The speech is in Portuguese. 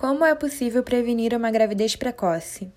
Como é possível prevenir uma gravidez precoce?